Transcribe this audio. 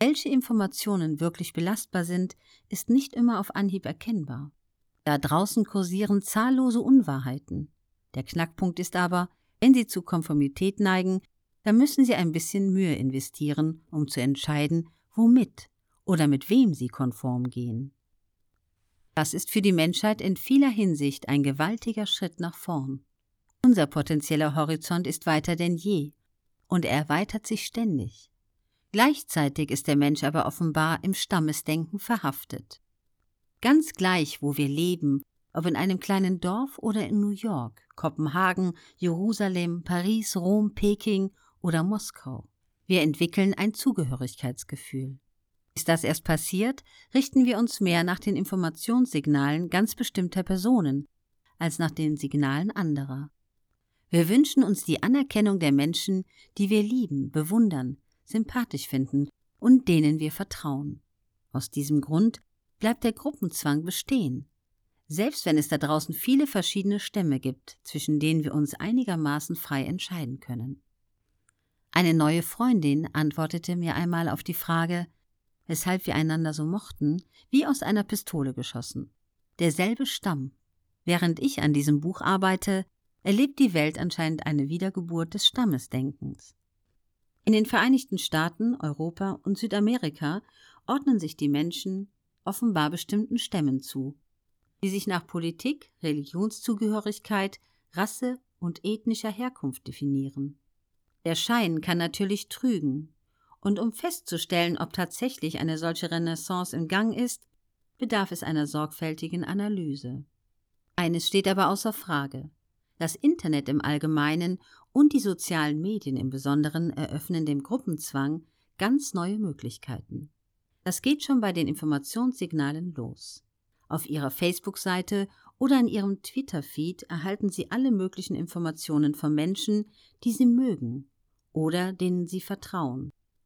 Welche Informationen wirklich belastbar sind, ist nicht immer auf Anhieb erkennbar. Da draußen kursieren zahllose Unwahrheiten. Der Knackpunkt ist aber, wenn Sie zu Konformität neigen, dann müssen Sie ein bisschen Mühe investieren, um zu entscheiden, womit oder mit wem Sie konform gehen. Das ist für die Menschheit in vieler Hinsicht ein gewaltiger Schritt nach vorn. Unser potenzieller Horizont ist weiter denn je, und er erweitert sich ständig. Gleichzeitig ist der Mensch aber offenbar im Stammesdenken verhaftet. Ganz gleich, wo wir leben, ob in einem kleinen Dorf oder in New York, Kopenhagen, Jerusalem, Paris, Rom, Peking oder Moskau. Wir entwickeln ein Zugehörigkeitsgefühl. Ist das erst passiert, richten wir uns mehr nach den Informationssignalen ganz bestimmter Personen als nach den Signalen anderer. Wir wünschen uns die Anerkennung der Menschen, die wir lieben, bewundern, sympathisch finden und denen wir vertrauen. Aus diesem Grund bleibt der Gruppenzwang bestehen. Selbst wenn es da draußen viele verschiedene Stämme gibt, zwischen denen wir uns einigermaßen frei entscheiden können. Eine neue Freundin antwortete mir einmal auf die Frage, weshalb wir einander so mochten, wie aus einer Pistole geschossen. Derselbe Stamm. Während ich an diesem Buch arbeite, erlebt die Welt anscheinend eine Wiedergeburt des Stammesdenkens. In den Vereinigten Staaten, Europa und Südamerika ordnen sich die Menschen offenbar bestimmten Stämmen zu, die sich nach Politik, Religionszugehörigkeit, Rasse und ethnischer Herkunft definieren. Der Schein kann natürlich trügen, und um festzustellen, ob tatsächlich eine solche Renaissance im Gang ist, bedarf es einer sorgfältigen Analyse. Eines steht aber außer Frage. Das Internet im Allgemeinen und die sozialen Medien im Besonderen eröffnen dem Gruppenzwang ganz neue Möglichkeiten. Das geht schon bei den Informationssignalen los. Auf Ihrer Facebook-Seite oder in Ihrem Twitter-Feed erhalten Sie alle möglichen Informationen von Menschen, die Sie mögen oder denen Sie vertrauen.